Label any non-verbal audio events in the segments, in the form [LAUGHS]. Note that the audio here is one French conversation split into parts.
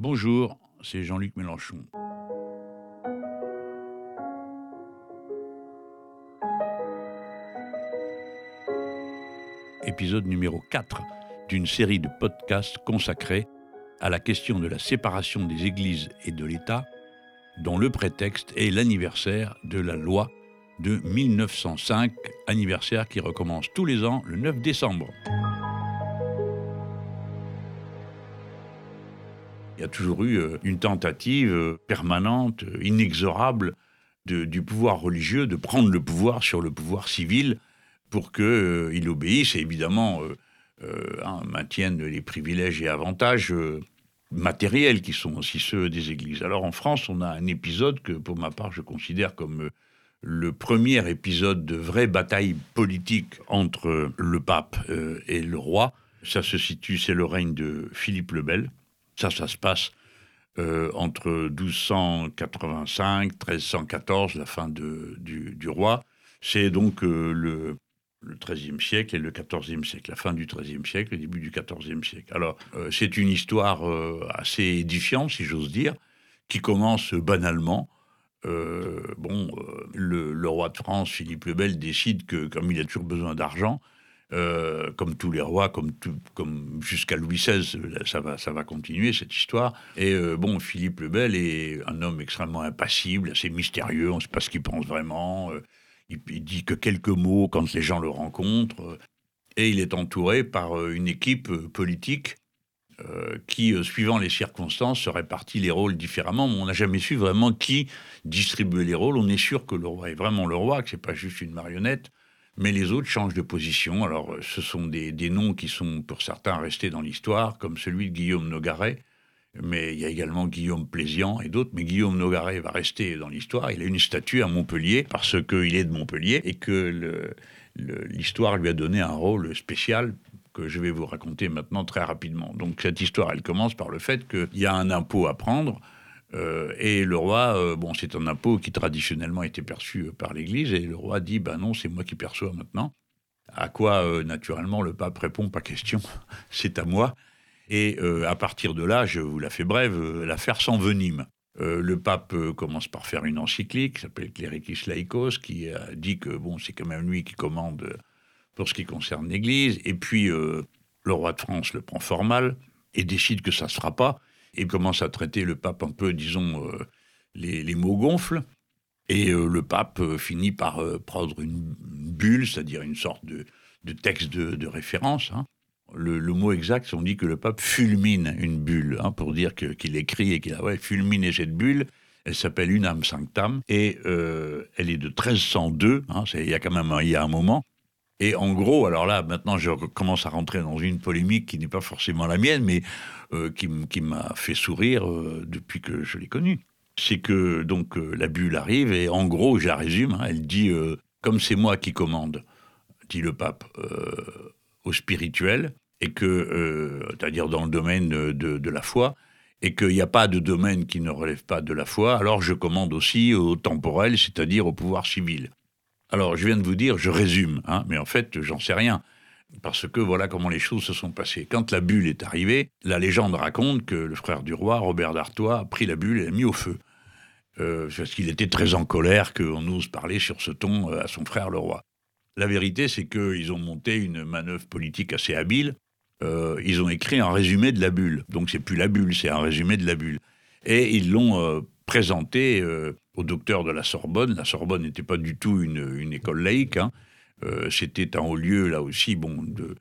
Bonjour, c'est Jean-Luc Mélenchon. Épisode numéro 4 d'une série de podcasts consacrés à la question de la séparation des églises et de l'État, dont le prétexte est l'anniversaire de la loi de 1905, anniversaire qui recommence tous les ans le 9 décembre. Il y a toujours eu euh, une tentative euh, permanente, euh, inexorable, du pouvoir religieux de prendre le pouvoir sur le pouvoir civil pour qu'il obéisse et évidemment hein, maintienne les privilèges et avantages matériels qui sont aussi ceux des églises. Alors en France, on a un épisode que pour ma part je considère comme le premier épisode de vraie bataille politique entre le pape et le roi. Ça se situe, c'est le règne de Philippe le Bel, ça, ça se passe euh, entre 1285, 1314, la fin de, du, roi. C'est donc euh, le, le XIIIe siècle et le XIVe siècle, la fin du XIIIe siècle, le début du XIVe siècle. Alors, euh, c'est une histoire assez édifiante, si j'ose dire, qui commence banalement. bon, le, roi de France, Philippe le Bel, décide que, comme il a toujours besoin d'argent, euh, comme tous les rois, comme, jusqu'à Louis XVI, ça va, ça va continuer cette histoire. Et euh, bon, Philippe le Bel est un homme extrêmement impassible, assez mystérieux, on ne sait pas ce qu'il pense vraiment. Euh, il, il, dit que quelques mots quand les gens le rencontrent. Et il est entouré par une équipe politique qui, suivant les circonstances, se répartit les rôles différemment. Mais on n'a jamais su vraiment qui distribuait les rôles. On est sûr que le roi est vraiment le roi, que c'est pas juste une marionnette mais les autres changent de position. Alors, euh, ce sont des, noms qui sont, pour certains, restés dans l'histoire, comme celui de Guillaume Nogaret, mais il y a également Guillaume Plézian et d'autres, mais Guillaume Nogaret va rester dans l'histoire. Il a une statue à Montpellier, parce qu'il est de Montpellier, et que l'histoire lui a donné un rôle spécial que je vais vous raconter maintenant très rapidement. Donc cette histoire, elle commence par le fait qu'il y a un impôt à prendre, euh, et le roi, euh, bon, c'est un impôt qui traditionnellement était perçu euh, par l'Église, et le roi dit, ben non, c'est moi qui perçois maintenant. À quoi, naturellement, le pape répond, pas question, [LAUGHS] c'est à moi. Et à partir de là, je vous la fais brève, l'affaire s'envenime. le pape commence par faire une encyclique, s'appelle Clericis Laicos, qui dit que bon, c'est quand même lui qui commande pour ce qui concerne l'Église. Et puis, le roi de France le prend fort mal et décide que ça ne se fera pas et commence à traiter le pape un peu, disons, euh, les, mots gonflent. Et euh, le pape euh, finit par prendre une, bulle, c'est-à-dire une sorte de, texte de, référence. Hein. Le, mot exact, on dit que le pape fulmine une bulle, hein, pour dire qu'il écrit et qu'il a ouais, fulminé cette bulle. Elle s'appelle Unam Sanctam et elle est de 1302. Hein, il y a quand même il y a un moment. Et en gros, alors là, maintenant, je commence à rentrer dans une polémique qui n'est pas forcément la mienne, mais euh, qui, m'a fait sourire euh, depuis que je l'ai connue. C'est que donc euh, la bulle arrive et en gros, je la résume, hein, elle dit comme c'est moi qui commande, dit le pape, au spirituel, et que, c'est-à-dire dans le domaine de, de la foi, et qu'il n'y a pas de domaine qui ne relève pas de la foi, alors je commande aussi au temporel, c'est-à-dire au pouvoir civil. Alors, je viens de vous dire, je résume, hein, mais en fait, j'en sais rien. Parce que voilà comment les choses se sont passées. Quand la bulle est arrivée, la légende raconte que le frère du roi, Robert d'Artois, a pris la bulle et l'a mis au feu. Euh, parce qu'il était très en colère qu'on ose parler sur ce ton euh, à son frère le roi. La vérité, c'est qu'ils ont monté une manœuvre politique assez habile. Euh, ils ont écrit un résumé de la bulle. Donc c'est plus la bulle, c'est un résumé de la bulle. Et ils l'ont présenté au docteur de la Sorbonne. La Sorbonne n'était pas du tout une, école laïque. Hein. Euh, c'était un haut lieu, là aussi, bon, de,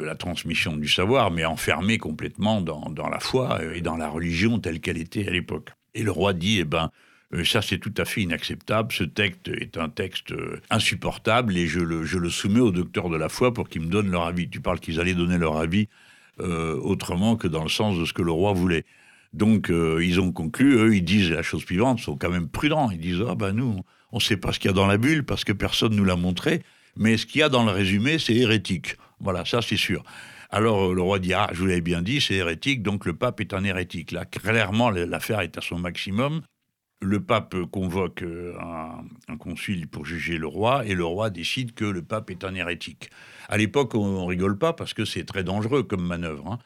la transmission du savoir, mais enfermé complètement dans, la foi et dans la religion telle qu'elle était à l'époque. Et le roi dit, eh ben, euh, ça c'est tout à fait inacceptable, ce texte est un texte euh, insupportable et je le, soumets au docteur de la foi pour qu'ils me donnent leur avis. Tu parles qu'ils allaient donner leur avis autrement que dans le sens de ce que le roi voulait. Donc, euh, ils ont conclu, eux, ils disent la chose suivante, sont quand même prudents. Ils disent, ah ben nous, on ne sait pas ce qu'il y a dans la bulle parce que personne ne nous l'a montré, mais ce qu'il y a dans le résumé, c'est hérétique. Voilà, ça c'est sûr. Alors euh, le roi dit, ah, je vous l'avais bien dit, c'est hérétique, donc le pape est un hérétique. Là, clairement, l'affaire est à son maximum. Le pape convoque euh, un, concile pour juger le roi, et le roi décide que le pape est un hérétique. À l'époque, on, rigole pas parce que c'est très dangereux comme manœuvre. Hein.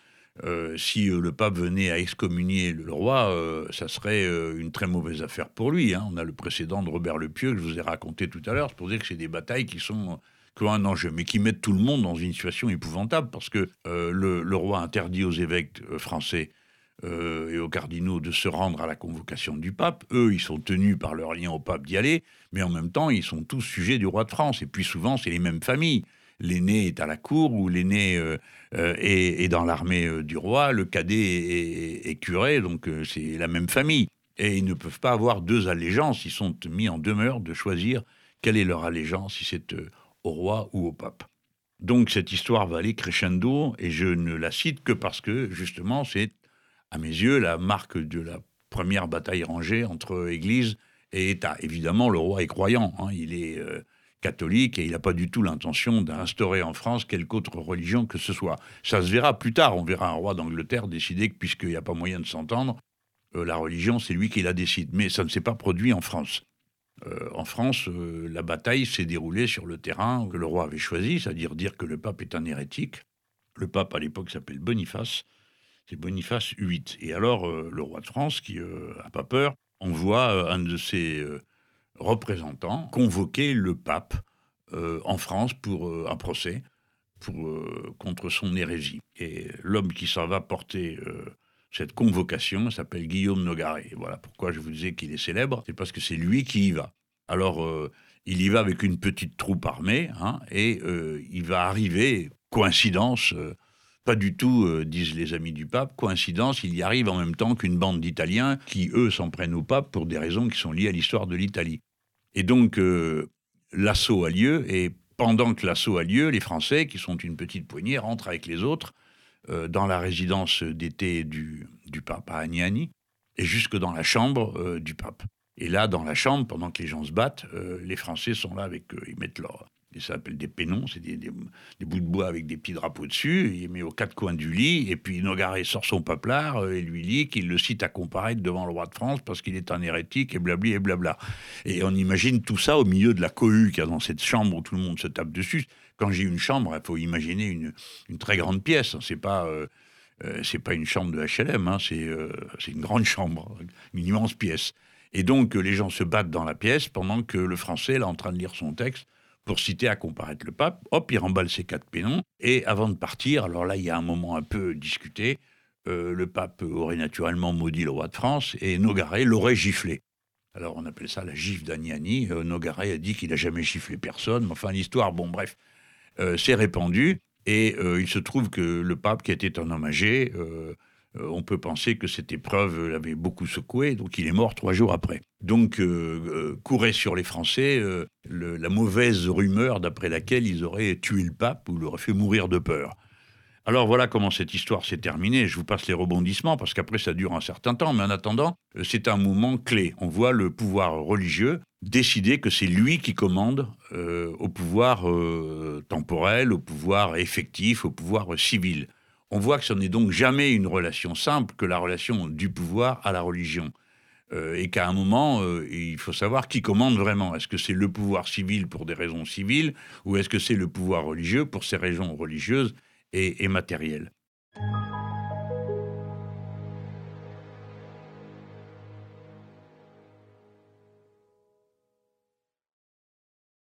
Euh, si euh, le pape venait à excommunier le roi, euh, ça serait une très mauvaise affaire pour lui. Hein. On a le précédent de Robert le Pieux que je vous ai raconté tout à l'heure. C'est pour dire que c'est des batailles qui sont qui ont un enjeu, mais qui mettent tout le monde dans une situation épouvantable parce que le, le, roi interdit aux évêques français et aux cardinaux de se rendre à la convocation du pape. Eux, ils sont tenus par leur lien au pape d'y aller, mais en même temps, ils sont tous sujets du roi de France. Et puis souvent, c'est les mêmes familles l'aîné est à la cour ou l'aîné euh, euh, est, dans l'armée euh, du roi, le cadet est, curé, donc c'est la même famille. Et ils ne peuvent pas avoir deux allégeances, ils sont mis en demeure de choisir quelle est leur allégeance, si c'est au roi ou au pape. Donc cette histoire va aller crescendo, et je ne la cite que parce que justement c'est, à mes yeux, la marque de la première bataille rangée entre Église et État. Évidemment, le roi est croyant, hein. il est catholique et il n'a pas du tout l'intention d'instaurer en France quelque autre religion que ce soit. Ça se verra plus tard, on verra un roi d'Angleterre décider que puisqu'il n'y a pas moyen de s'entendre, euh, la religion c'est lui qui la décide. Mais ça ne s'est pas produit en France. Euh, en France, euh, la bataille s'est déroulée sur le terrain que le roi avait choisi, c'est-à-dire dire que le pape est un hérétique. Le pape à l'époque s'appelle Boniface, c'est Boniface VIII. Et alors le roi de France, qui n'a pas peur, envoie un de ses représentants convoquer le pape euh, en France pour euh, un procès pour, euh, contre son hérésie. Et l'homme qui s'en va porter cette convocation s'appelle Guillaume Nogaret. Voilà pourquoi je vous disais qu'il est célèbre, c'est parce que c'est lui qui y va. Alors, il y va avec une petite troupe armée, hein, et il va arriver, coïncidence, pas du tout, disent les amis du pape, coïncidence, il y arrive en même temps qu'une bande d'Italiens qui, eux, s'en prennent au pape pour des raisons qui sont liées à l'histoire de l'Italie. Et donc, euh, l'assaut a lieu, et pendant que l'assaut a lieu, les Français, qui sont une petite poignée, rentrent avec les autres euh, dans la résidence d'été du, pape à Agnani, et jusque dans la chambre euh, du pape. Et là, dans la chambre, pendant que les gens se battent, les Français sont là avec eux. Ils mettent leur, ça s'appelle des pénons, c'est des, bouts de bois avec des petits drapeaux dessus. Il met aux quatre coins du lit, et puis Nogaret sort son paplard euh, et lui lit qu'il le cite à comparaître devant le roi de France parce qu'il est un hérétique et blabli et blabla. Et on imagine tout ça au milieu de la cohue qu'il y a dans cette chambre où tout le monde se tape dessus. Quand j'ai une chambre, il faut imaginer une, très grande pièce. C'est pas euh, euh, c'est pas une chambre de HLM, hein, c'est une grande chambre, une immense pièce. Et donc les gens se battent dans la pièce pendant que le Français est en train de lire son texte pour citer à comparaître le pape. Hop, il remballe ses quatre pénons. Et avant de partir, alors là, il y a un moment un peu discuté. Euh, le pape aurait naturellement maudit le roi de France et Nogaret l'aurait giflé. Alors on appelle ça la gifle d'Agnani. Euh, Nogaret a dit qu'il n'a jamais giflé personne. Mais enfin, l'histoire, bon, bref, euh, s'est répandue. Et il se trouve que le pape, qui était âgé, euh, on peut penser que cette épreuve l'avait beaucoup secoué, donc il est mort trois jours après. Donc euh, euh, courait sur les Français la mauvaise rumeur d'après laquelle ils auraient tué le pape ou l'auraient fait mourir de peur. Alors voilà comment cette histoire s'est terminée. Je vous passe les rebondissements parce qu'après ça dure un certain temps, mais en attendant, c'est un moment clé. On voit le pouvoir religieux décider que c'est lui qui commande au pouvoir temporel, au pouvoir effectif, au pouvoir civil. On voit que ce n'est donc jamais une relation simple que la relation du pouvoir à la religion. Euh, et qu'à un moment, euh, il faut savoir qui commande vraiment. Est-ce que c'est le pouvoir civil pour des raisons civiles ou est-ce que c'est le pouvoir religieux pour ses raisons religieuses et, matérielles?